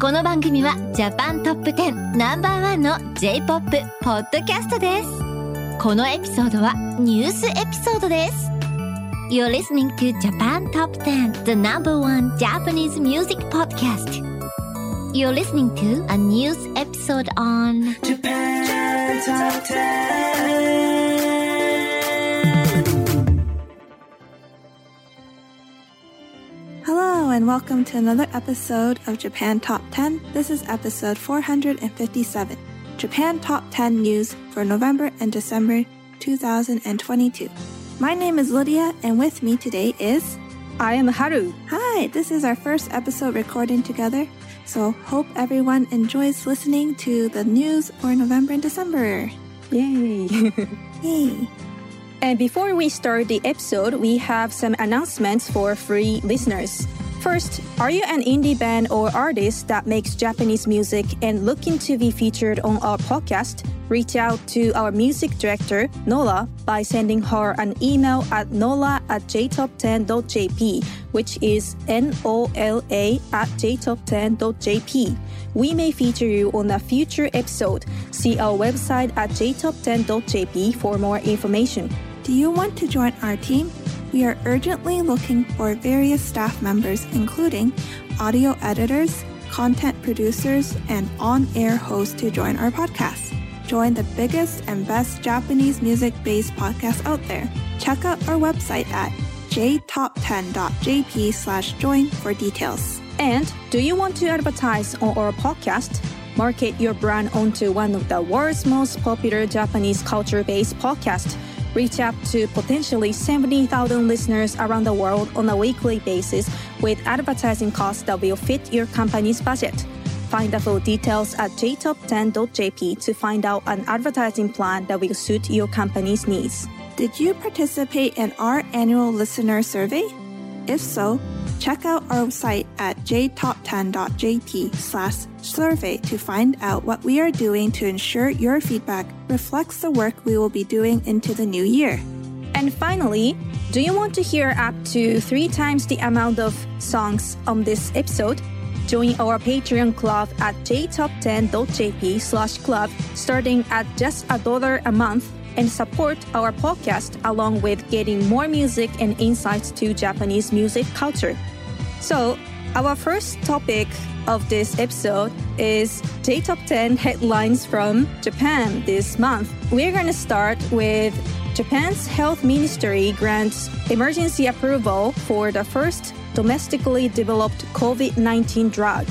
この番組はジャパントップ10ナンバーワンの J-POP ポッドキャストですこのエピソードはニュースエピソードです You're listening to Japan Top 10 the number one Japanese music podcast You're listening to a news episode on Japan Top 10. And welcome to another episode of Japan Top 10. This is episode 457 Japan Top 10 News for November and December 2022. My name is Lydia, and with me today is. I am Haru. Hi, this is our first episode recording together, so hope everyone enjoys listening to the news for November and December. Yay. Yay! and before we start the episode, we have some announcements for free listeners. First, are you an indie band or artist that makes Japanese music and looking to be featured on our podcast? Reach out to our music director, Nola, by sending her an email at nola at jtop10.jp, which is N-O-L-A at jtop10.jp. We may feature you on a future episode. See our website at jtop10.jp for more information. Do you want to join our team? We are urgently looking for various staff members, including audio editors, content producers, and on air hosts to join our podcast. Join the biggest and best Japanese music based podcast out there. Check out our website at jtop10.jp slash join for details. And do you want to advertise on our podcast? Market your brand onto one of the world's most popular Japanese culture based podcasts. Reach up to potentially 70,000 listeners around the world on a weekly basis with advertising costs that will fit your company's budget. Find the full details at jtop10.jp to find out an advertising plan that will suit your company's needs. Did you participate in our annual listener survey? If so, check out our site at jtop10.jp slash survey to find out what we are doing to ensure your feedback reflects the work we will be doing into the new year. And finally, do you want to hear up to three times the amount of songs on this episode? Join our Patreon club at jtop10.jp slash club starting at just a dollar a month and support our podcast along with getting more music and insights to Japanese music culture. So, our first topic of this episode is J Top 10 headlines from Japan this month. We're going to start with Japan's health ministry grants emergency approval for the first domestically developed COVID 19 drug.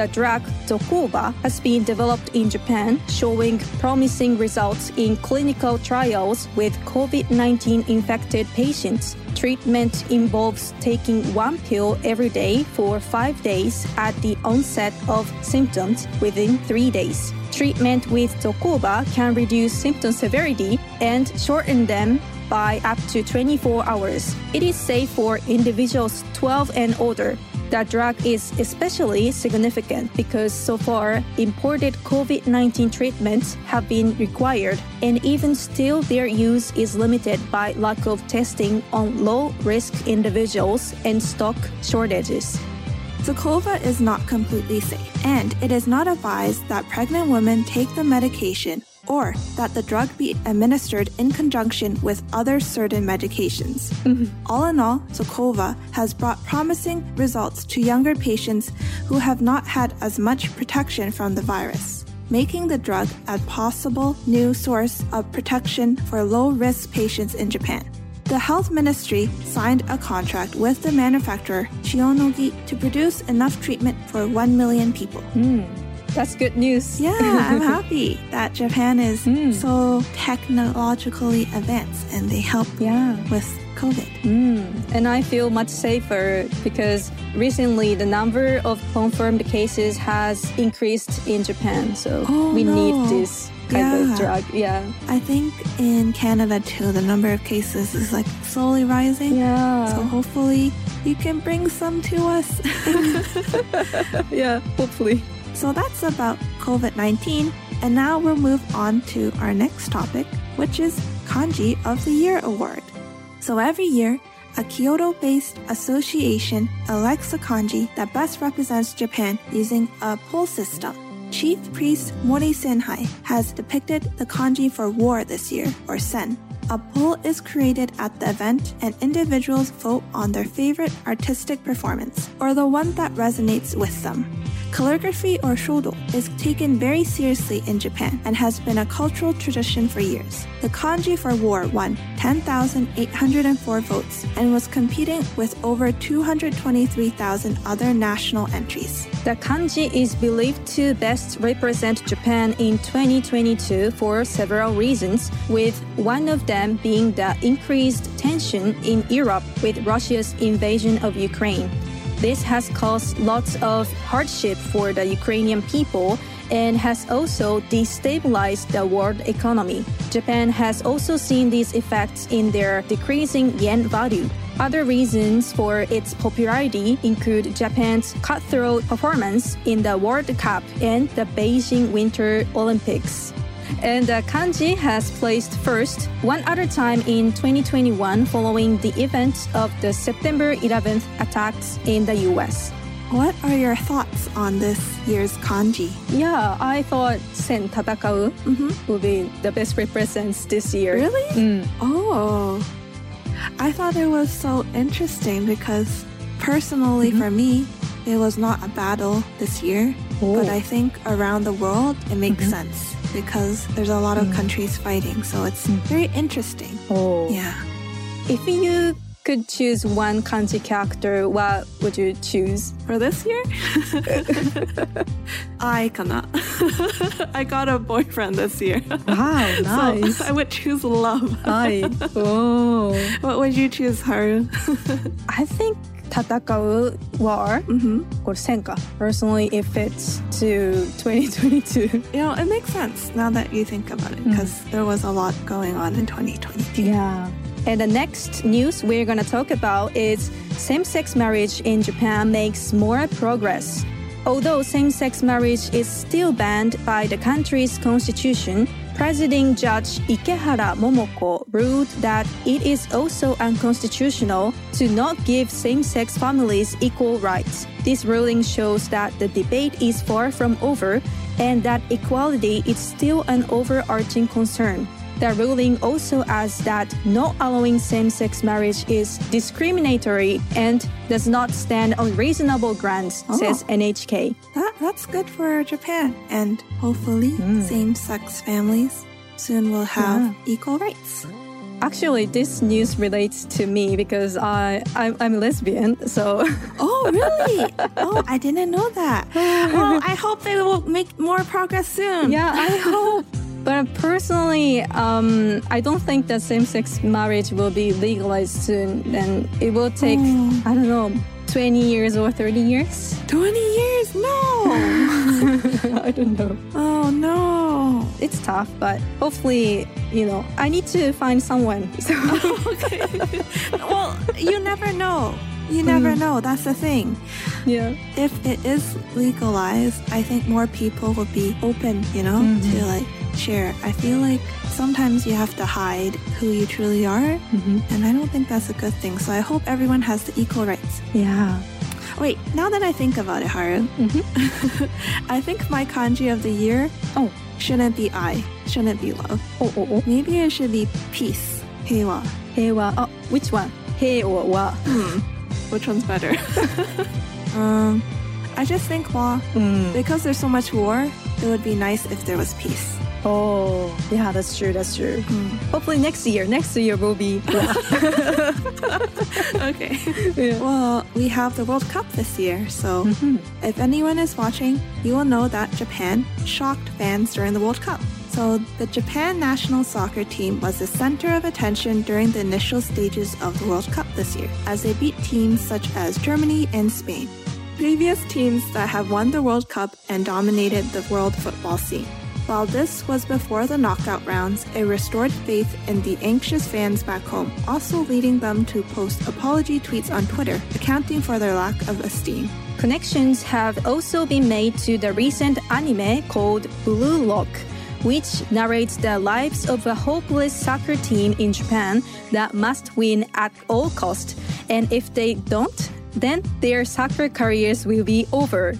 The drug Xocova has been developed in Japan, showing promising results in clinical trials with COVID 19 infected patients. Treatment involves taking one pill every day for five days at the onset of symptoms within three days. Treatment with Xocova can reduce symptom severity and shorten them by up to 24 hours. It is safe for individuals 12 and older. The drug is especially significant because so far imported COVID 19 treatments have been required, and even still, their use is limited by lack of testing on low risk individuals and stock shortages. Xocova is not completely safe, and it is not advised that pregnant women take the medication or that the drug be administered in conjunction with other certain medications. Mm-hmm. All in all, Xocova has brought promising results to younger patients who have not had as much protection from the virus. Making the drug a possible new source of protection for low risk patients in Japan. The health ministry signed a contract with the manufacturer Shionogi to produce enough treatment for 1 million people. Hmm. That's good news. Yeah, I'm happy that Japan is hmm. so technologically advanced and they help Yeah. with COVID. Hmm. And I feel much safer because recently the number of confirmed cases has increased in Japan. So Oh, we no. need this Yeah. of drug. Yeah. I think in Canada too, the number of cases is like slowly rising. Yeah. So hopefully you can bring some to us. yeah, hopefully. so that's about COVID 19. And now we'll move on to our next topic, which is Kanji of the Year Award. So every year, a Kyoto based association elects a kanji that best represents Japan using a poll system. Chief Priest Mori Seihan has depicted the kanji for war this year, or sen. A poll is created at the event and individuals vote on their favorite artistic performance, or the one that resonates with them. Calligraphy or shodo is taken very seriously in Japan and has been a cultural tradition for years. The kanji for war won 10,804 votes and was competing with over 223,000 other national entries. The kanji is believed to best represent Japan in 2022 for several reasons, with one of them being the increased tension in Europe with Russia's invasion of Ukraine. This has caused lots of hardship for the Ukrainian people and has also destabilized the world economy. Japan has also seen these effects in their decreasing yen value. Other reasons for its popularity include Japan's cutthroat performance in the World Cup and the Beijing Winter Olympics. And the kanji has placed first one other time in 2021 following the events of the September 11th attacks in the US. What are your thoughts on this year's kanji? Yeah, I thought Sen Tatakau mm-hmm. would be the best represents this year. Really? Mm. Oh. I thought it was so interesting because personally mm-hmm. for me, it was not a battle this year. But Oh. I think around the world it makes mm-hmm. sense because there's a lot of hmm. countries fighting. So it's hmm. very interesting. Oh. Yeah. If you could choose one kanji character, what would you choose? For this year? I cannot. I got a boyfriend this year. Wow, So I would choose love. Hi. Oh. What would you choose, Haru? I think Tatakau war mm-hmm. or Senka personally it fits to 2022. You know, it makes sense now that you think about it because there was a lot going on in 2022. Yeah. And the next news we're going to talk about is same sex marriage in Japan makes more progress. Although same sex marriage is still banned by the country's constitution, President Judge Ikehara Momoko ruled that it is also unconstitutional to not give same sex families equal rights. This ruling shows that the debate is far from over and that equality is still an overarching concern. The ruling also adds that not allowing same sex marriage is discriminatory and does not stand on reasonable grounds, Oh. says NHK. That, that's good for Japan. And hopefully, hmm. same sex families soon will have equal rights. Actually, this news relates to me because I, I'm, I'm lesbian, so Oh, really? oh, I didn't know that. Well, I hope they will make more progress soon. yeah, I hope. But personally, um, I don't think that same-sex marriage will be legalized soon, and it will take Oh. I don't know, 20 years or 30 years. 20 years? No. I don't know. oh, no. It's tough, but hopefully, you know, I need to find someone. So okay. well, you never know. You never know. That's the thing. yeah. If it is legalized, I think more people will be open, you know, to mm-hmm. like share. I feel like sometimes you have to hide who you truly are, mm-hmm. and I don't think that's a good thing. So I hope everyone has the equal rights. Yeah. Wait, now that I think about it, Haru, mm-hmm. I think my kanji of the year Oh. shouldn't be I, shouldn't be love. Oh, oh, oh. Maybe it should be peace, heiwa. Heiwa. Oh, which one? Hei or wa? Hmm. Which one's better? um, I just think wa, Mm. because there's so much war, it would be nice if there was peace. Oh, yeah, that's true. That's true. Hopefully next year. Next year will be. okay. Yeah. Well, we have the World Cup this year, so if anyone is watching, you will know that Japan shocked fans during the World Cup. So, the Japan national soccer team was the center of attention during the initial stages of the World Cup this year, as they beat teams such as Germany and Spain, previous teams that have won the World Cup and dominated the world football scene. While this was before the knockout rounds, it restored faith in the anxious fans back home, also leading them to post apology tweets on Twitter, accounting for their lack of esteem. Connections have also been made to the recent anime called Blue Lock, which narrates the lives of a hopeless soccer team in Japan that must win at all cost. And if they don't, then their soccer careers will be over.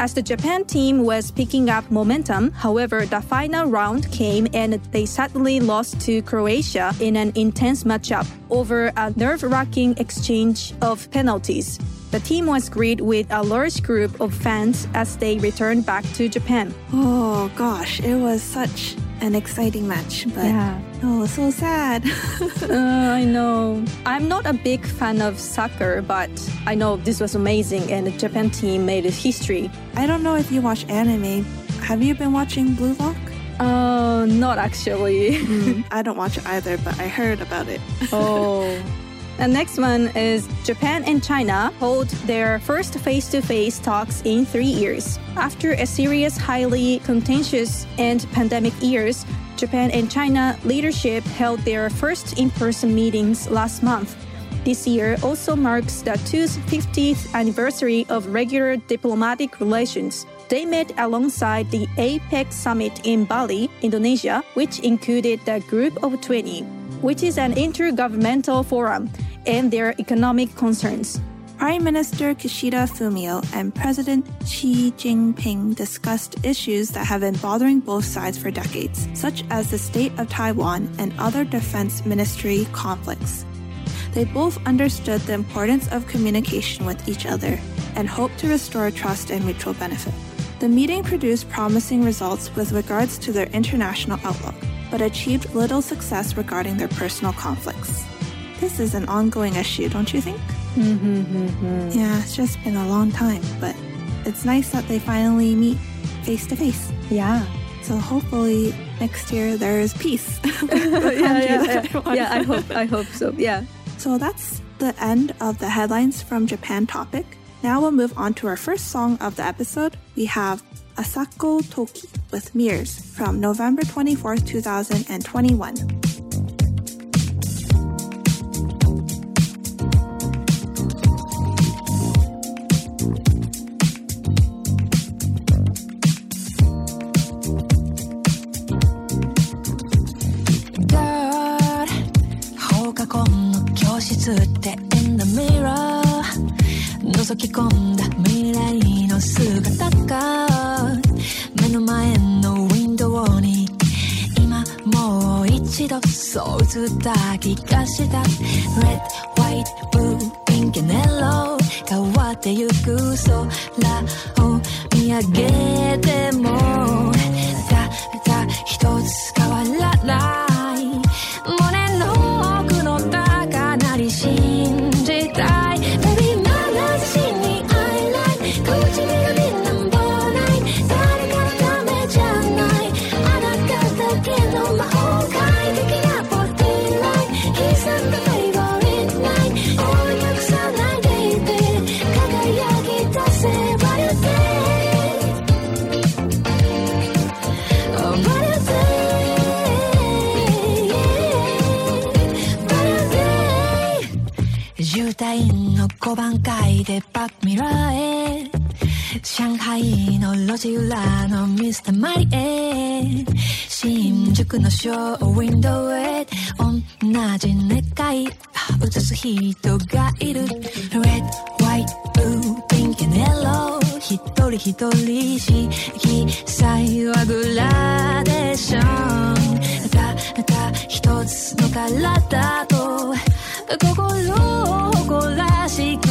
As the Japan team was picking up momentum, however, the final round came and they sadly lost to Croatia in an intense matchup over a nerve wracking exchange of penalties. The team was greeted with a large group of fans as they returned back to Japan. Oh gosh, it was such an exciting match, but Yeah. oh, so sad. Uh, I know. I'm not a big fan of soccer, but I know this was amazing and the Japan team made history. I don't know if you watch anime. Have you been watching Blue Lock? Uh, not actually. I don't watch it either, but I heard about it. oh. The next one is Japan and China hold their first face to face talks in three years. After a serious, highly contentious, and pandemic years, Japan and China leadership held their first in person meetings last month. This year also marks the 250th anniversary of regular diplomatic relations. They met alongside the APEC summit in Bali, Indonesia, which included the Group of 20, which is an intergovernmental forum, and their economic concerns. Prime Minister Kishida Fumio and President Xi Jinping discussed issues that have been bothering both sides for decades, such as the state of Taiwan and other defense ministry conflicts. They both understood the importance of communication with each other and hoped to restore trust and mutual benefit. The meeting produced promising results with regards to their international outlook, but achieved little success regarding their personal conflicts. This is an ongoing issue, don't you think? Mm-hmm, mm-hmm. Yeah, it's just been a long time, but it's nice that they finally meet face to face. Yeah. So hopefully next year there is peace. yeah, yeah, yeah. yeah, I hope, I hope so. Yeah. So that's the end of the headlines from Japan topic. Now we'll move on to our first song of the episode. We have Asako Toki with Mirrors from November 24th, 2021. 教室って in the mirror 覗き込んだ未来の姿。が目の前のウィンドウに今もう一度そう映った気がした。Red, white, blue, pink and yellow 変わってゆく空を見上げても。ただ一つ路地裏のミスターマリへ新宿のショーウィンドウへ。同じ願い映す人がいる。Red, white, blue, pink and yellow 一人一人色彩はグラデーションただ一つの体と心を誇らしく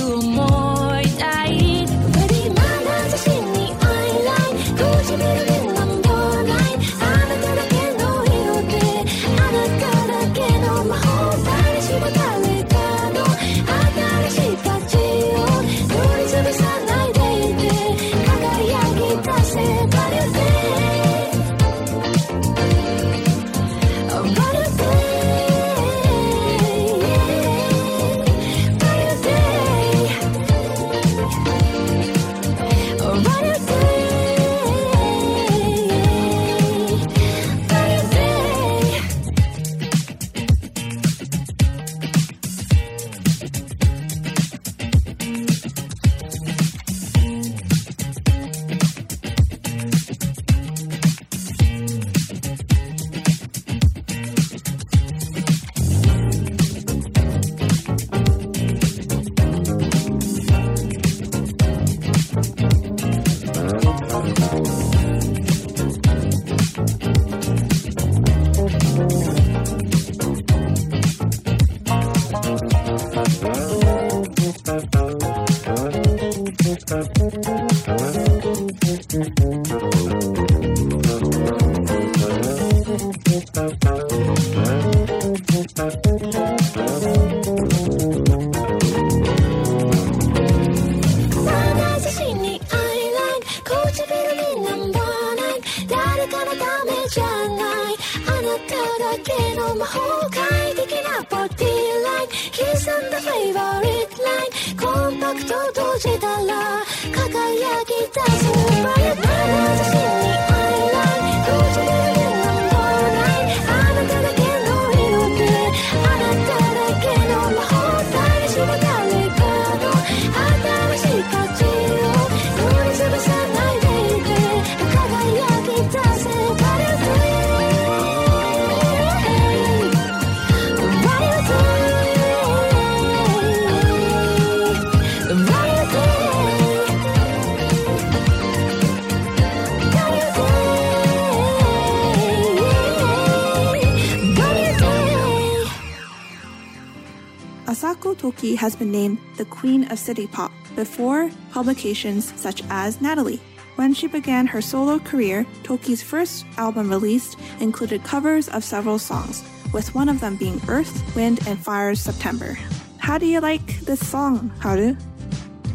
Toki has been named the Queen of City Pop before publications such as Natalie. When she began her solo career, Toki's first album released included covers of several songs, with one of them being Earth, Wind, and Fire's September. How do you like this song, Haru?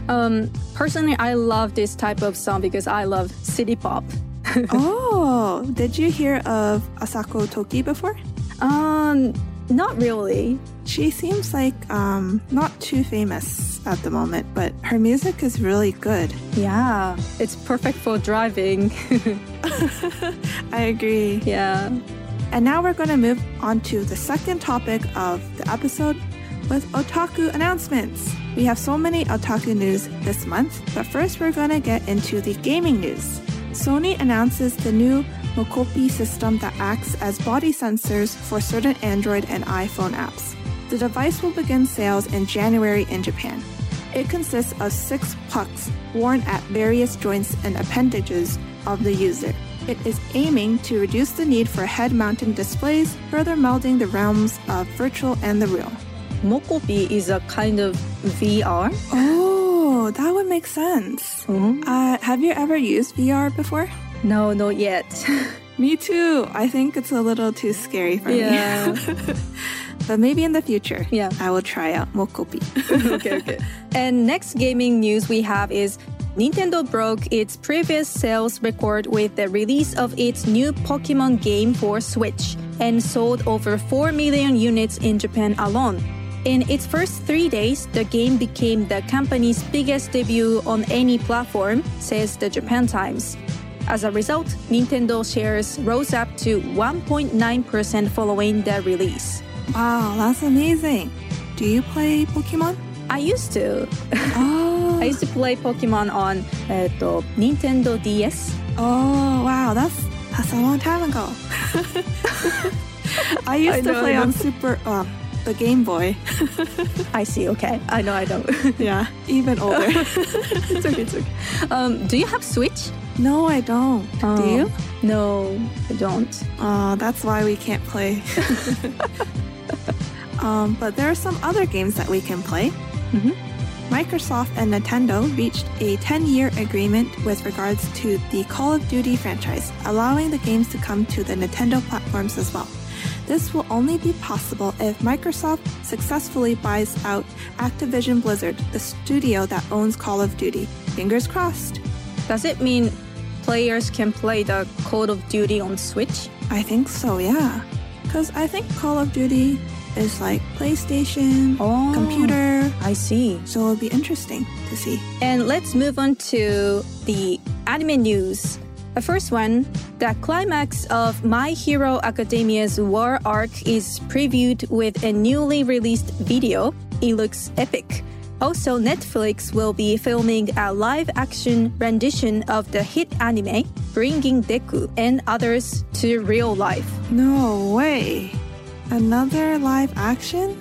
Um, personally, I love this type of song because I love city pop. oh, did you hear of Asako Toki before? Um, not really. She seems like um, not too famous at the moment, but her music is really good. Yeah, it's perfect for driving. I agree. yeah. And now we're going to move on to the second topic of the episode with otaku announcements. We have so many otaku news this month, but first we're going to get into the gaming news. Sony announces the new mocopi system that acts as body sensors for certain Android and iPhone apps. The device will begin sales in January in Japan. It consists of six pucks worn at various joints and appendages of the user. It is aiming to reduce the need for head mounted displays, further melding the realms of virtual and the real. mocopi is a kind of VR. Oh, that would make sense. Mhm. Uh, have you ever used VR before? No, not yet. Me too. I think it's a little too scary for Yeah. me. but maybe in the future, Yeah. I will try out mocopi. okay, okay. And next gaming news we have is Nintendo broke its previous sales record with the release of its new Pokemon game for Switch and sold over 4 million units in Japan alone. In its first three days, the game became the company's biggest debut on any platform, says the Japan Times. As a result, Nintendo shares rose up to 1.9% following the release. Wow, that's amazing. Do you play Pokemon? I used to. Oh. I used to play Pokemon on uh, Nintendo DS. Oh, wow, that's, that's a long time ago. I used I to know, play on Super, uh, the Game Boy. I see, okay. I know, I know. yeah, even older. it's okay, it's okay. Um, do you have Switch? No, I don't. Do you? No, I don't. Oh, that's why we can't play. um, but there are some other games that we can play. Mhm. Microsoft and Nintendo reached a 10 year agreement with regards to the Call of Duty franchise, allowing the games to come to the Nintendo platforms as well. This will only be possible if Microsoft successfully buys out Activision Blizzard, the studio that owns Call of Duty. Fingers crossed. Does it mean players can play the Call of Duty on Switch? I think so, yeah. Because I think Call of Duty is like PlayStation, Oh. computer, I see. so it'll be interesting to see. And let's move on to the anime news. The first one, the climax of My Hero Academia's War arc is previewed with a newly released video. It looks epic. Also, Netflix will be filming a live action rendition of the hit anime, bringing Deku and others to real life. No way. Another live action?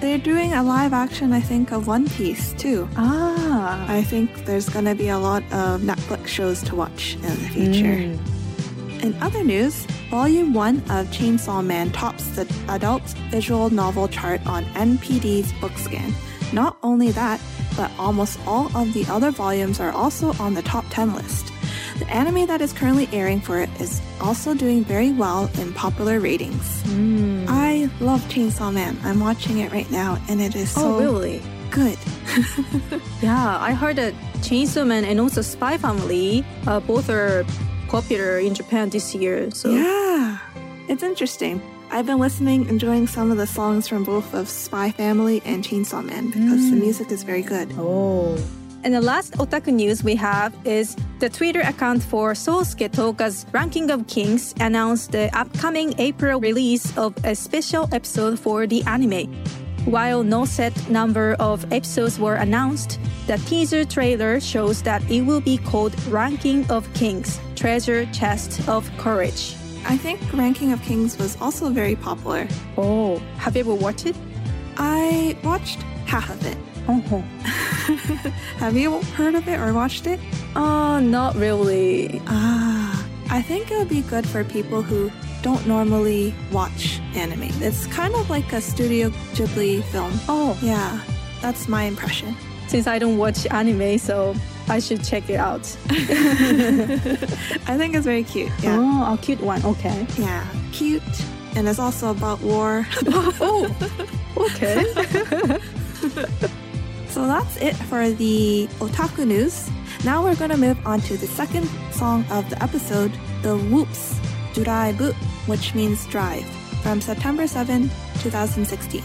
They're doing a live action, I think, of One Piece too. Ah. I think there's gonna be a lot of Netflix shows to watch in the future. In other news, Volume 1 of Chainsaw Man tops the adult visual novel chart on NPD's Bookscan. Not only that, but almost all of the other volumes are also on the top 10 list. The anime that is currently airing for it is also doing very well in popular ratings. I love Chainsaw Man. I'm watching it right now and it is so oh, really? good. Yeah, I heard that Chainsaw Man and also Spy Family uh, both are popular in Japan this year. So Yeah, it's interesting. I've been listening, enjoying some of the songs from both of Spy Family and Chainsaw Man because the mm. music is very good. Oh. And the last otaku news we have is the Twitter account for Sousuke Toka's Ranking of Kings announced the upcoming April release of a special episode for the anime. While no set number of episodes were announced, the teaser trailer shows that it will be called Ranking of Kings Treasure Chest of Courage. I think Ranking of Kings was also very popular. Oh, have you ever watched it? I watched half of it. Oh, Have you heard of it or watched it? uh, not really. Ah, I think it would be good for people who don't normally watch anime. It's kind of like a Studio Ghibli film. Oh, Yeah, that's my impression. since I don't watch anime, so I should check it out. I think it's very cute. Yeah. Oh, a cute one. Okay. Yeah, cute. And it's also about war. oh, okay. so that's it for the otaku news. Now we're going to move on to the second song of the episode, the Whoops, Duraibu, which means drive, from September 7, 2016.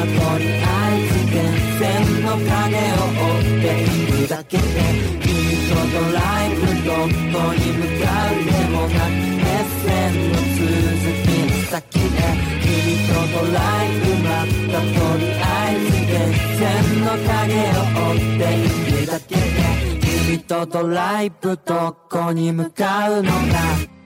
とりあえず電線の影を追っていくだけで君とドライブどこに向かうでもなく目線の続きの先へ君とドライブまたとりあえず電線の影を追っているだけで君とドライブどこに向かうのか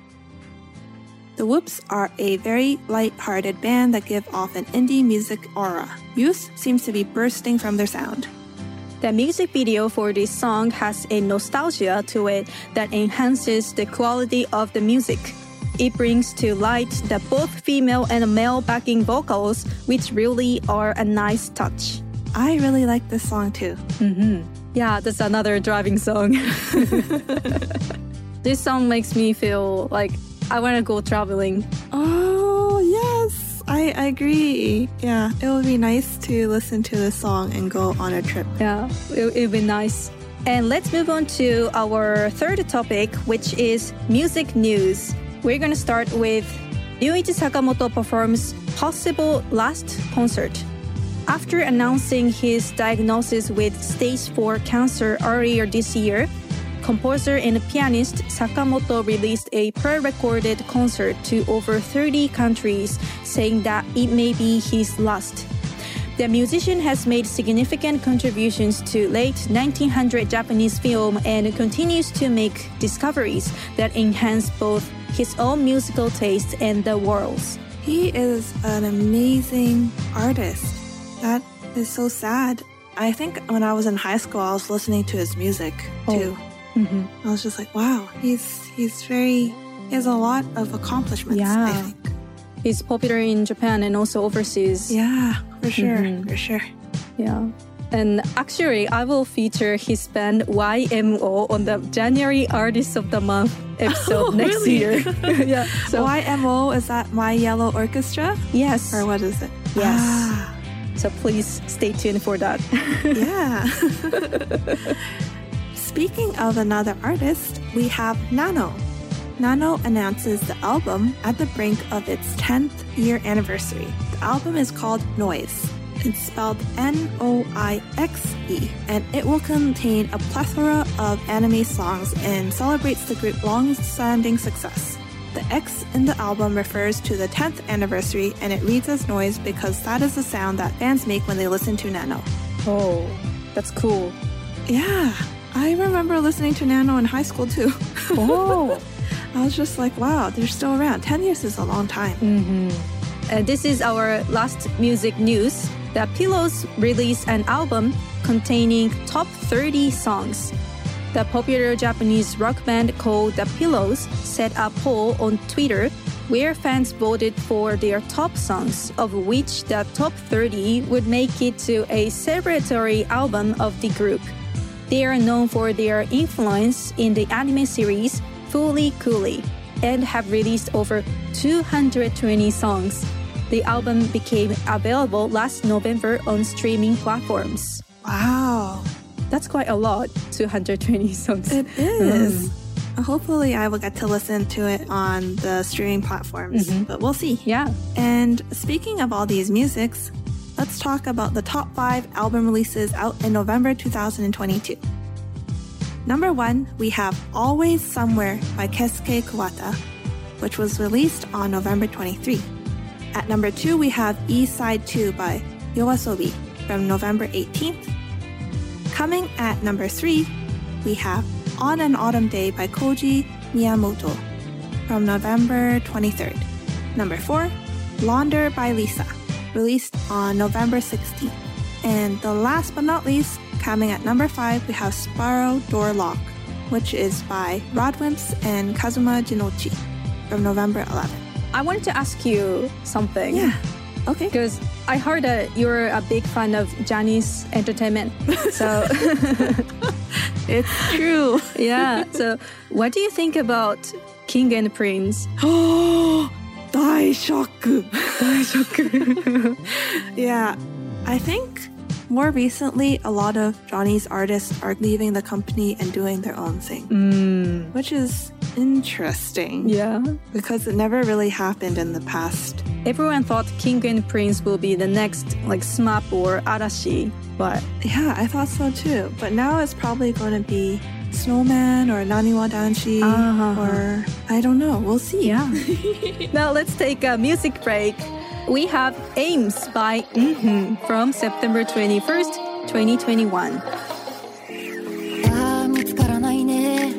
The Whoops are a very light-hearted band that give off an indie music aura. Youth seems to be bursting from their sound. The music video for this song has a nostalgia to it that enhances the quality of the music. It brings to light the both female and male backing vocals, which really are a nice touch. I really like this song too. Mm-hmm. Yeah, that's another driving song. this song makes me feel like I want to go traveling. Oh, yes. I, I agree. Yeah, it would be nice to listen to this song and go on a trip. Yeah, it would be nice. And let's move on to our third topic, which is music news. We're going to start with Ryuichi Sakamoto performs possible last concert. After announcing his diagnosis with stage 4 cancer earlier this year, composer and pianist Sakamoto released a pre-recorded concert to over 30 countries, saying that it may be his last. The musician has made significant contributions to late 1900 Japanese film and continues to make discoveries that enhance both his own musical taste and the world's. He is an amazing artist. That is so sad. I think when I was in high school, I was listening to his music oh. too. I was just like, wow, he's he's very he has a lot of accomplishments. I Yeah. think. He's popular in Japan and also overseas. Yeah, for sure, for sure. Yeah. And actually, I will feature his band YMO on the January Artist of the Month episode Oh, next really? year. yeah. So YMO is that My Yellow Orchestra yes. or what is it? Yes. Ah, So please stay tuned for that. yeah. Speaking of another artist, we have Nano. Nano announces the album at the brink of its 10th year anniversary. The album is called Noise. It's spelled N O I X E, and it will contain a plethora of anime songs and celebrates the group's long standing success. The X in the album refers to the 10th anniversary, and it reads as noise because that is the sound that fans make when they listen to Nano. Oh, that's cool. Yeah, I remember listening to Nano in high school too. Oh. I was just like, wow, they're still around. 10 years is a long time. Uh, this is our last music news. The Pillows released an album containing top 30 songs. The popular Japanese rock band called The Pillows set a poll on Twitter where fans voted for their top songs, of which the top 30 would make it to a celebratory album of the group. They are known for their influence in the anime series Fooly Cooly and have released over 220 songs. The album became available last November on streaming platforms. Wow, That's quite a lot, 220 songs. it is. Uh, Hopefully, I will get to listen to it on the streaming platforms, but we'll see. yeah. And speaking of all these musics, let's talk about the top five album releases out in November 2022. Number one, we have Always Somewhere by Keisuke Kuwata, which was released on November 23. At number two, we have East Side 2 by Yoasobi from November 18th. Coming at number three, we have On an Autumn Day by Hiroji Miyamoto from November 23rd. Number four, LANDER by Lisa, released on November 16th. And the last but not least, coming at number five, we have Sparrow Door Lock, which is by RADWIMPS and Kazuma Jinnouchi from November 11th. I wanted to ask you something. Yeah. Okay. Because I heard that you're a big fan of Johnny's entertainment. So, It's true. yeah. So, what do you think about King and Prince? Oh, 大ショック. yeah, I think more recently, a lot of Johnny's artists are leaving the company and doing their own thing, which is interesting Yeah. because it never really happened in the past. Everyone thought King and Prince will be the next like SMAP or Arashi, but Yeah, I thought so too. But now it's probably going to be Snowman or Naniwa Danshi Uh-huh. or I don't know. We'll see. yeah. now let's take a music break. we have Aims by Mhm from September 21st, 2021. あー見つからないね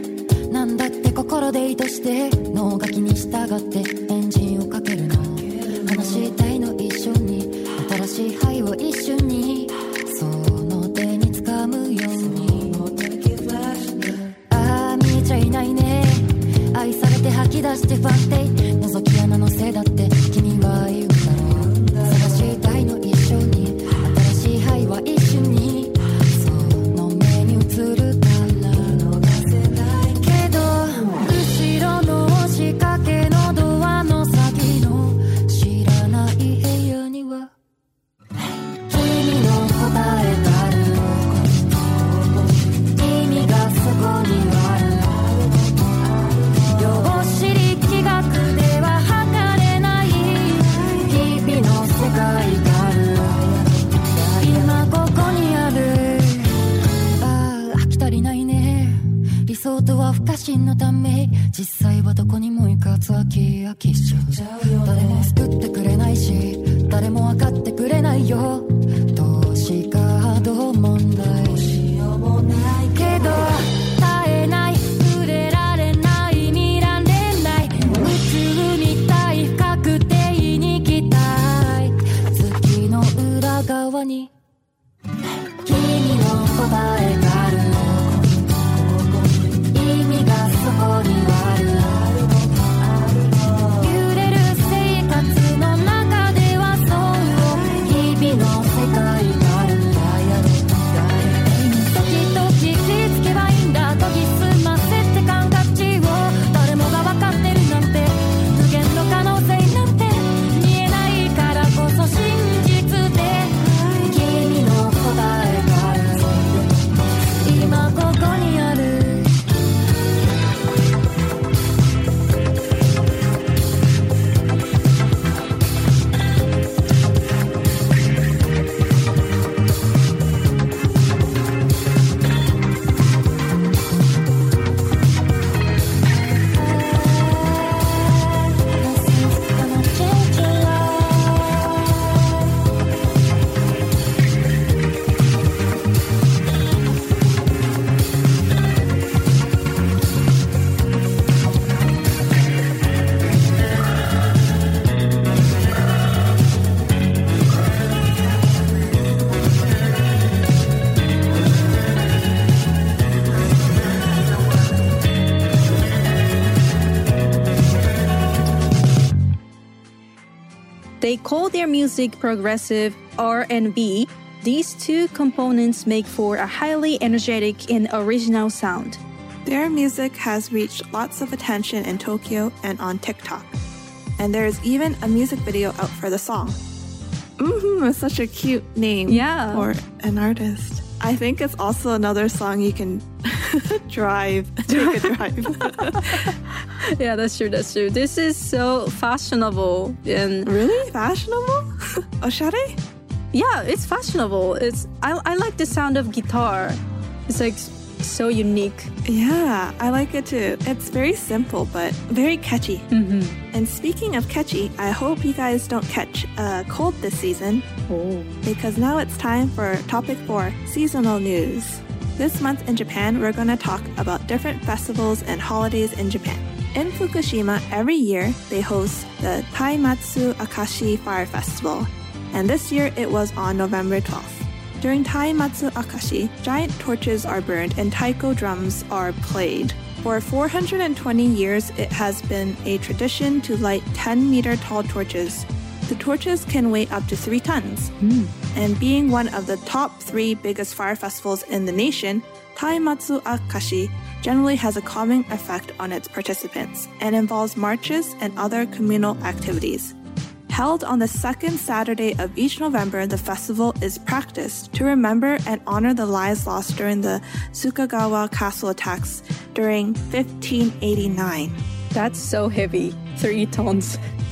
なんだって心で意図して脳書きに従って just what they. Call their music progressive R&B. These two components make for a highly energetic and original sound. Their music has reached lots of attention in Tokyo and on TikTok. And there is even a music video out for the song. Mm-hmm, it's such a cute name Yeah. for an artist. I think it's also another song you can drive. Take a drive. Yeah, that's true. That's true. This is so fashionable and really fashionable? Oshare? yeah, it's fashionable. It's I, I like the sound of guitar. It's like so unique. Yeah, I like it too. It's very simple but very catchy. Mm-hmm. And speaking of catchy, I hope you guys don't catch a cold this season Oh. because now it's time for topic four seasonal news. This month in Japan, we're going to talk about different festivals and holidays in Japan. In Fukushima, every year they host the Taimatsu Akashi Fire Festival, and this year it was on November 12th. During Taimatsu Akashi, giant torches are burned and taiko drums are played. For 420 years, it has been a tradition to light 10 meter tall torches. The torches can weigh up to 3 tons. Hmm. And being one of the top three biggest fire festivals in the nation, Taimatsu Akashi generally has a calming effect on its participants and involves marches and other communal activities. Held on the second Saturday of each November, the festival is practiced to remember and honor the lives lost during the Sukagawa castle attacks during 1589. That's so heavy. Three tons.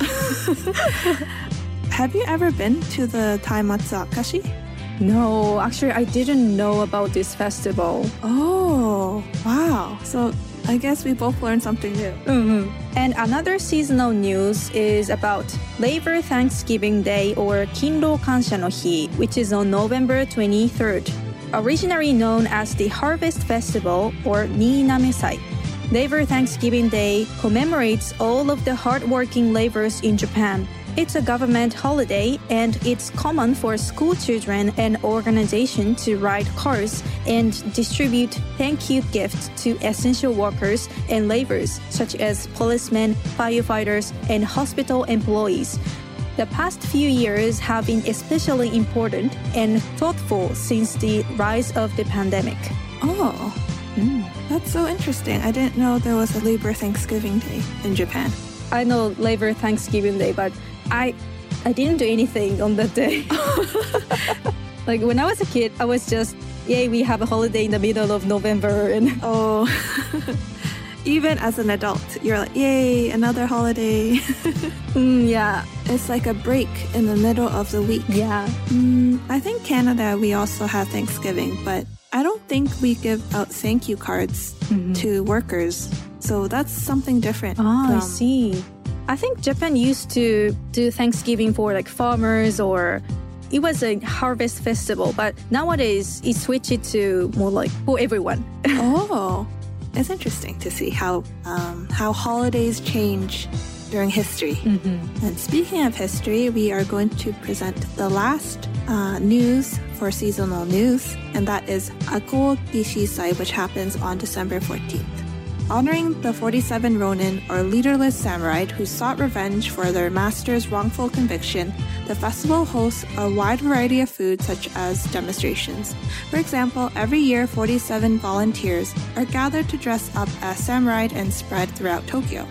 Have you ever been to the Taimatsu Akashi? No, actually, I didn't know about this festival. Oh, wow. So I guess we both learned something new. Mm-hmm. And another seasonal news is about Labor Thanksgiving Day or Kinro Kansha no Hi, which is on November 23rd. Originally known as the Harvest Festival or Niinamesai. Labor Thanksgiving Day commemorates all of the hardworking laborers in Japan. It's a government holiday and it's common for school children and organizations to ride cars and distribute thank you gifts to essential workers and laborers such as policemen, firefighters, and hospital employees. The past few years have been especially important and thoughtful since the rise of the pandemic. Oh, hmm, that's so interesting. I didn't know there was a Labor Thanksgiving Day in Japan. I know Labor Thanksgiving Day, but I I didn't do anything on that day. like when I was a kid, I was just yay, we have a holiday in the middle of November and Oh, even as an adult, you're like, yay, another holiday. Mm, yeah, it's like a break in the middle of the week. yeah. Mm, I think Canada, we also have Thanksgiving, but I don't think we give out thank you cards to workers. So that's something different. Oh, I see. I think Japan used to do Thanksgiving for like farmers or it was a harvest festival, but nowadays it switched to more like for everyone. Oh, it's interesting to see how um, how holidays change during history. And speaking of history, we are going to present the last uh, news for seasonal news, and that is Ako Gishisai, which happens on December 14th. Honoring the 47 Ronin, or leaderless samurai who sought revenge for their master's wrongful conviction, the festival hosts a wide variety of food such as demonstrations. For example, every year 47 volunteers are gathered to dress up as samurai and spread throughout Tokyo.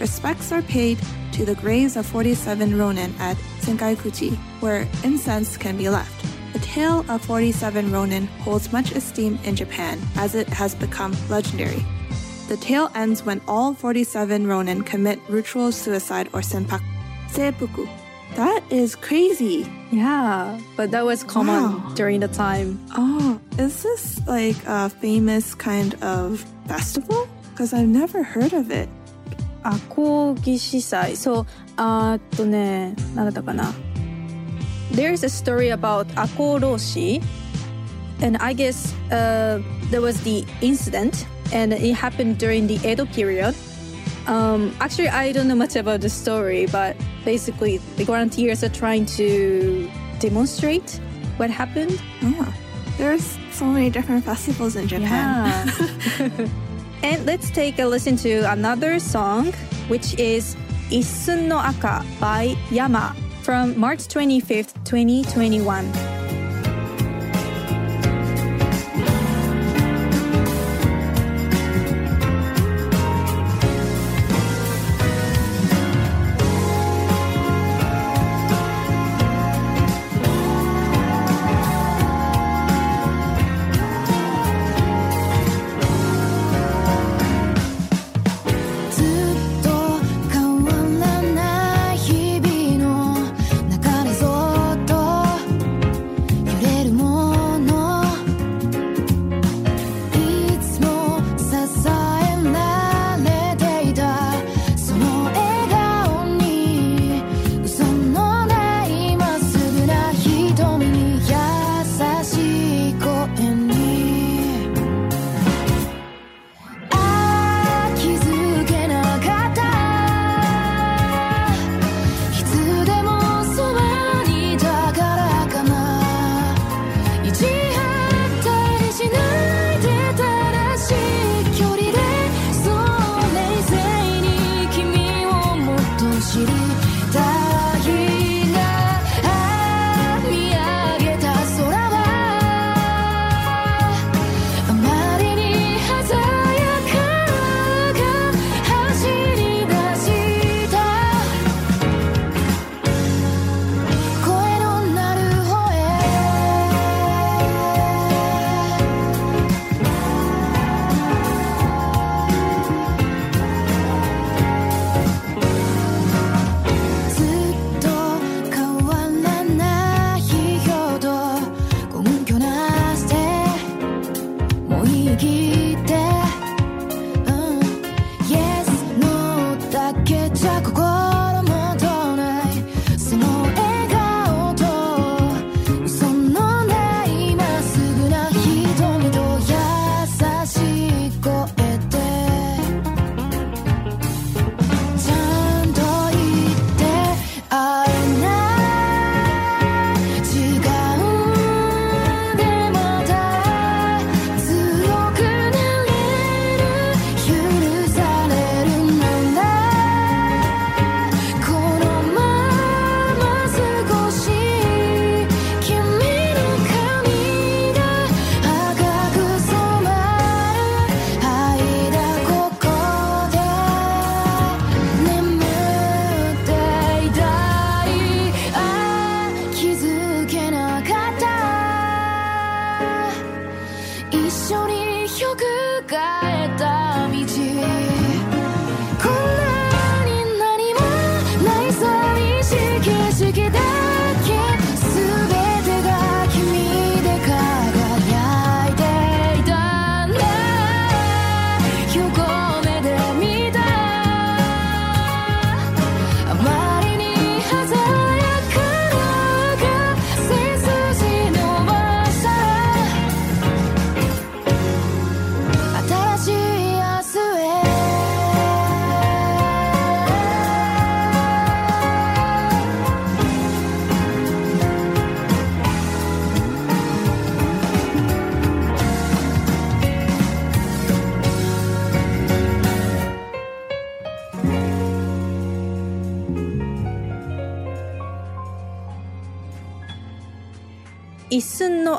Respects are paid to the graves of 47 Ronin at Sengakuji, where incense can be left. The tale of 47 Ronin holds much esteem in Japan as it has become legendary. The tale ends when all 47 Ronin commit ritual suicide or senpaku. Seppuku. That is crazy. Yeah, but that was common Wow. during the time. Oh, is this like a famous kind of festival? Because I've never heard of it. アコギ司祭。そう、あーっとね、なんだったかな。There's a story about アコ老子 and I guess uh, there was the incident and it happened during the Edo period. Um, actually, I don't know much about the story, but basically, the volunteers are trying to demonstrate what happened. Oh, there's so many different festivals in Japan. and let's take a listen to another song, which is Isun no Aka by Yama from March 25th, 2021.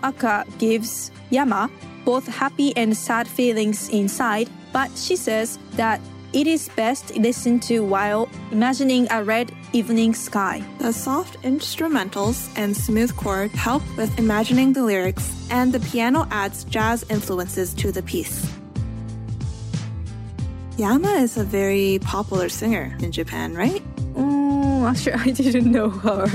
Aka gives Yama both happy and sad feelings inside, but she says that it is best listened to while imagining a red evening sky. The soft instrumentals and smooth chord help with imagining the lyrics, and the piano adds jazz influences to the piece. Yama is a very popular singer in Japan, right? Oh, actually, I didn't know her.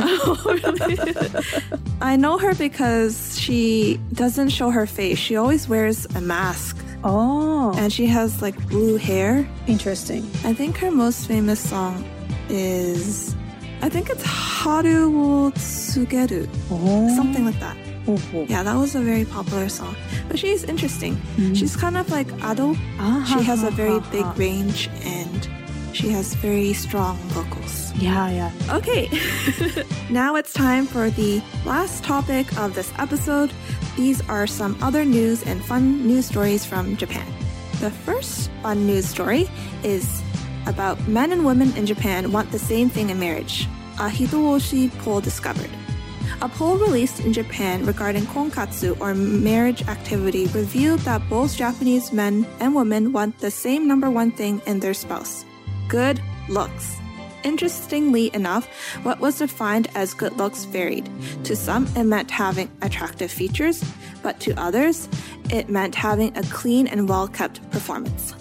I know her because she doesn't show her face. She always wears a mask oh, and she has like blue hair. interesting. I think her most famous song is I think it's Haru wo Tsugeru. Oh. Something like that. Oh. Yeah, that was a very popular song. But she's interesting. Mm. She's kind of like Ado. Ah, She has ha, a very big range and she has very strong vocals. Yeah, yeah. Okay, now it's time for the last topic of this episode. These are some other news and fun news stories from Japan. The first fun news story is about men and women in Japan want the same thing in marriage. A Hitoshi poll discovered. A poll released in Japan regarding konkatsu or marriage activity revealed that both Japanese men and women want the same number one thing in their spouse good looks. Interestingly enough, what was defined as good looks varied. To some, it meant having attractive features, but to others, it meant having a clean and well kept performance.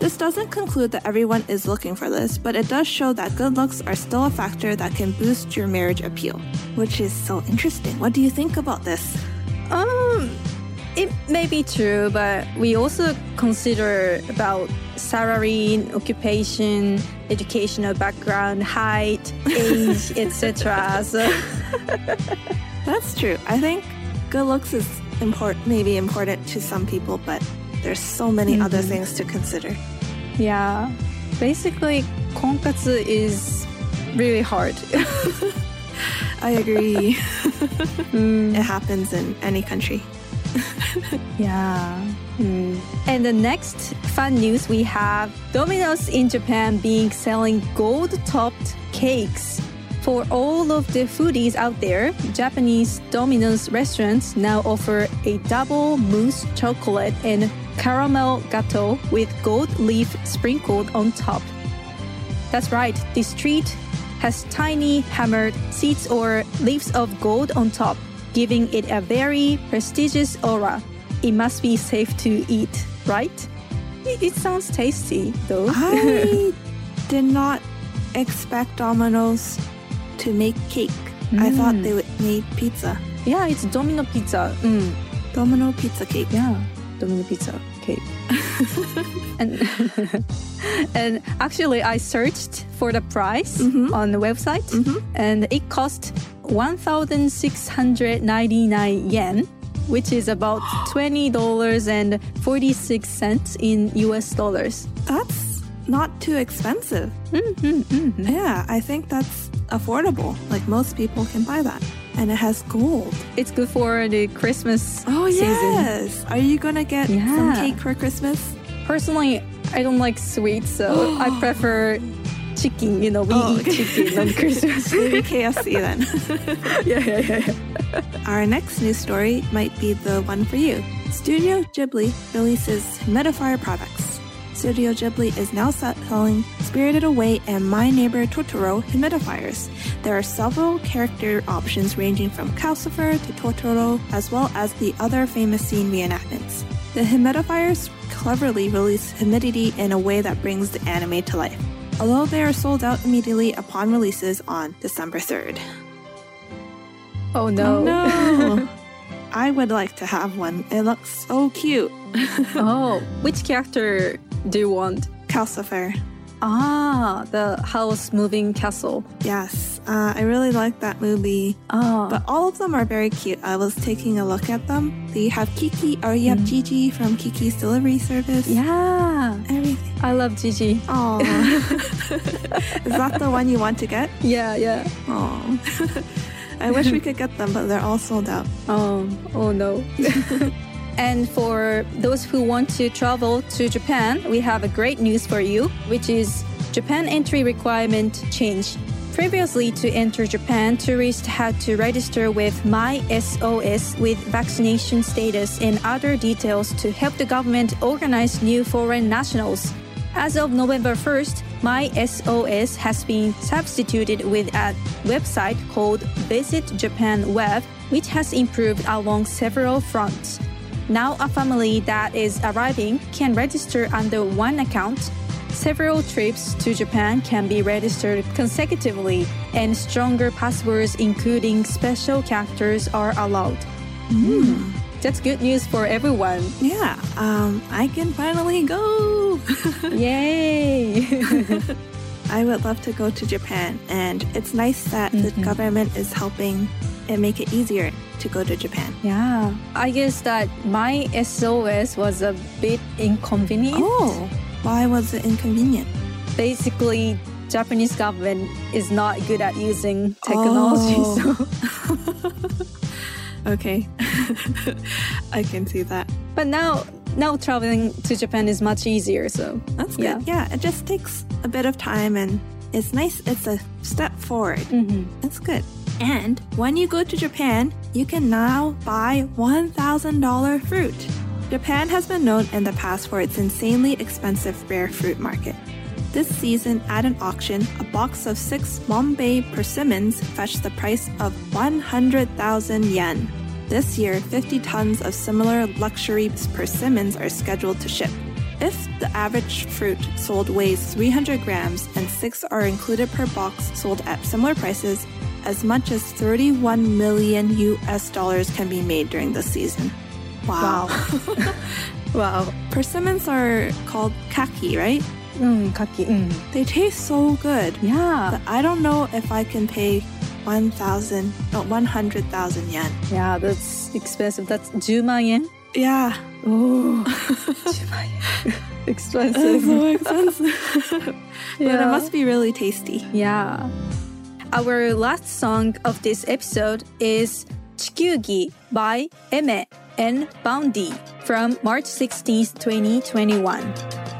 This doesn't conclude that everyone is looking for this, but it does show that good looks are still a factor that can boost your marriage appeal, which is so interesting. What do you think about this? Um, it may be true, but we also consider about salary, occupation, educational background, height, age, etc. So That's true. I think good looks is important, maybe important to some people, but there's so many other mm-hmm. things to consider. yeah, basically, konkatsu is really hard. I agree. Mm. It happens in any country. Yeah. Hmm. And the next fun news we have Domino's in Japan being selling gold topped cakes. For all of the foodies out there, Japanese Domino's restaurants now offer a double mousse chocolate and caramel gateau with gold leaf sprinkled on top. That's right, this treat has tiny hammered seeds or leaves of gold on top, giving it a very prestigious aura. It must be safe to eat, right? It, it sounds tasty, though. I did not expect Domino's to make cake. I thought mm. they would make pizza. yeah, it's Domino pizza. Mm, Domino pizza cake. yeah, Domino pizza cake. and and actually, I searched for the price mm-hmm. on the website, mm-hmm. and it cost one thousand six hundred ninety nine yen, which is about twenty dollars and forty six cents in U.S. dollars. That's not too expensive. Mm-hmm. Yeah, I think that's affordable. Like most people can buy that. And it has gold. It's good for the Christmas Oh, season. yes. Are you going to get some cake for Christmas? Personally, I don't like sweets, so I prefer chicken. You know, we Oh, eat okay. chicken on Christmas. Maybe KFC then. yeah, yeah, yeah, yeah. Our next news story might be the one for you. Studio Ghibli releases humidifier products. Studio Ghibli is now selling Spirited Away and My Neighbor Totoro humidifiers. There are several character options ranging from Calcifer to Totoro, as well as the other famous scene reenactments. The humidifiers cleverly release humidity in a way that brings the anime to life, although they are sold out immediately upon releases on December 3rd. Oh no. Oh no! I would like to have one. It looks so cute. oh, which character do you want? Calcifer. Ah, the house moving castle. Yes, uh, I really like that movie. Oh, But all of them are very cute. I was taking a look at them. They have Kiki, or you have Jiji from Kiki's Delivery Service. yeah. Everything. I love Jiji. Oh, is that the one you want to get? Yeah, yeah. Oh, I wish we could get them, but they're all sold out. Oh, oh no. and for those who want to travel to Japan, we have a great news for you, which is Japan entry requirement change. Previously, to enter Japan, tourists had to register with MySOS with vaccination status and other details to help the government organize new foreign nationals. As of November 1st, MySOS has been substituted with a website called Visit Japan Web, which has improved along several fronts. Now, a family that is arriving can register under one account. Several trips to Japan can be registered consecutively, and stronger passwords, including special characters, are allowed. That's good news for everyone. Yeah, um, I can finally go. Yay! I would love to go to Japan, and it's nice that the mm-hmm. government is helping and make it easier to go to Japan. yeah, I guess that my SOS was a bit inconvenient. Oh, why was it inconvenient? Basically, Japanese government is not good at using technology, Oh. so Okay, I can see that. but now now traveling to Japan is much easier. So That's good. Yeah, it just takes a bit of time and it's nice. It's a step forward. Mhm. It's good. And when you go to Japan, you can now buy $1,000 fruit. Japan has been known in the past for its insanely expensive rare fruit market. This season, at an auction, a box of six Bombay persimmons fetched the price of 100,000 yen. This year, 50 tons of similar luxury persimmons are scheduled to ship. If the average fruit sold weighs 300 grams and six are included per box sold at similar prices, as much as 31 million US dollars can be made during this season. Wow. wow, Persimmons are called kaki, right? Mm, kaki. Mm. They taste so good. Yeah. But I don't know if I can pay 1,000, no, 100,000 yen. Yeah, that's expensive. That's 10万 yen? Yeah. Oh, 10万 yen. expensive. so expensive. yeah. But it must be really tasty. Yeah. Our last song of this episode is Chikyugi by Aimer and Vaundy from March 16th, 2021.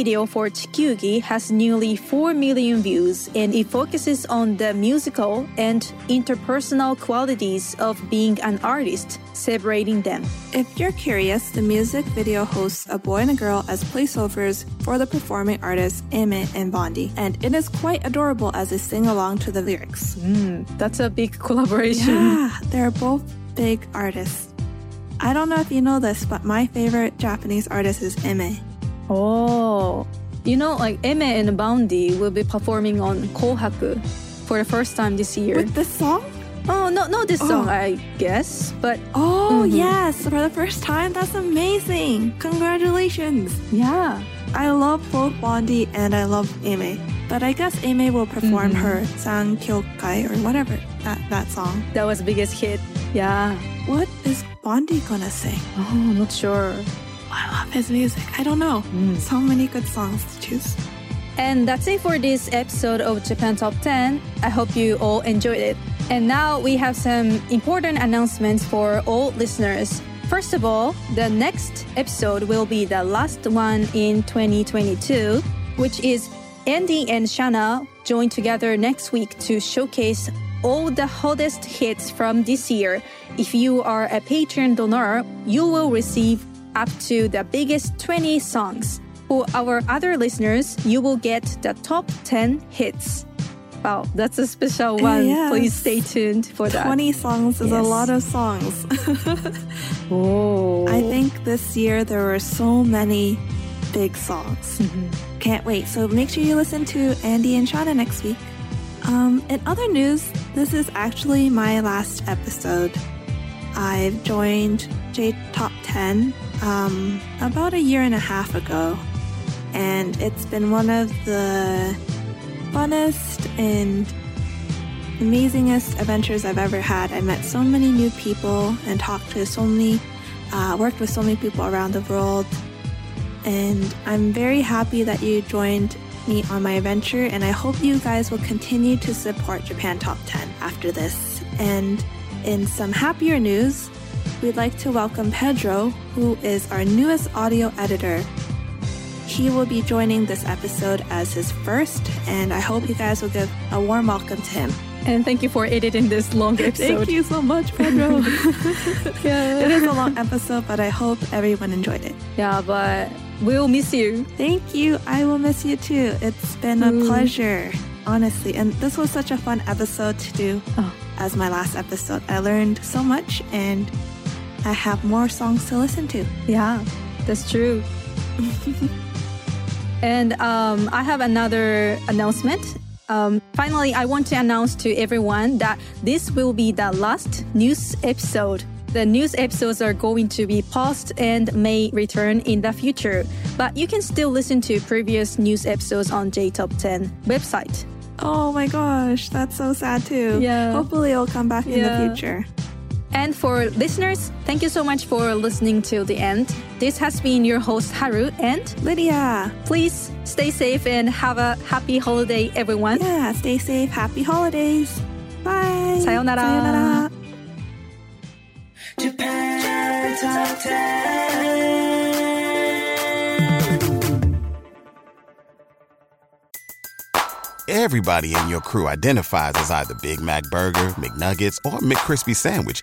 Video for Chikyugi has nearly 4 million views and it focuses on the musical and interpersonal qualities of being an artist, separating them. If you're curious, the music video hosts a boy and a girl as placeovers for the performing artists Aimer and Vaundy, and it is quite adorable as they sing along to the lyrics. Hmm, that's a big collaboration. Yeah, they're both big artists. I don't know if you know this, but my favorite Japanese artist is Aimer. Oh, you know, like Aimer and Vaundy will be performing on Kohaku for the first time this year. With this song? Oh, no, no, this song, Oh. I guess, but Oh, Mhm. yes, for the first time. That's amazing. Congratulations. yeah. I love both Vaundy and I love Aimer. But I guess Aimer will perform Mhm. her San Kyokai or whatever that, that song. That was the biggest hit. Yeah. What is Vaundy gonna sing? Oh, not sure. Oh, I love his music. I don't know. Mm. So many good songs to choose. And that's it for this episode of Japan Top 10. I hope you all enjoyed it. And now we have some important announcements for all listeners. First of all, the next episode will be the last one in 2022, which is Andy and Shana join together next week to showcase all the hottest hits from this year. If you are a Patreon donor, you will receive up to the biggest 20 songs. For our other listeners, you will get the top 10 hits. Wow, that's a special one. yes. Please stay tuned for that. 20 songs is a lot of songs. Oh. I think this year there were so many big songs. Can't wait. So make sure you listen to Andy and Shauna next week. Um, in other news, this is actually my last episode. I've joined J Top 10 um, about a year and a half ago, and it's been one of the funnest and amazingest adventures I've ever had. I met so many new people and talked to so many, uh, worked with so many people around the world. And I'm very happy that you joined me on my adventure. And I hope you guys will continue to support Japan Top 10 after this. And in some happier news, we'd like to welcome Pedro, who is our newest audio editor. He will be joining this episode as his first, and I hope you guys will give a warm welcome to him. and thank you for editing this long episode. Thank you so much, Pedro. Yeah. it is a long episode, but I hope everyone enjoyed it. Yeah, but we'll miss you. Thank you. I will miss you too. It's been a Mm. pleasure, honestly. And this was such a fun episode to do Oh. as my last episode. I learned so much and I have more songs to listen to. Yeah, that's true. and um, I have another announcement. Um, finally, I want to announce to everyone that this will be the last news episode. The news episodes are going to be paused and may return in the future, but you can still listen to previous news episodes on JTop 10 website. Oh my gosh, that's so sad too. Yeah. Hopefully it'll come back in the future. And for listeners, thank you so much for listening till the end. This has been your host Haru, and Lydia, please stay safe and have a happy holiday, everyone. yeah, stay safe. Happy holidays. Bye. Sayonara. Sayonara. Japan Top 10. Everybody in your crew identifies as either Big Mac Burger, McNuggets, or McCrispy Sandwich.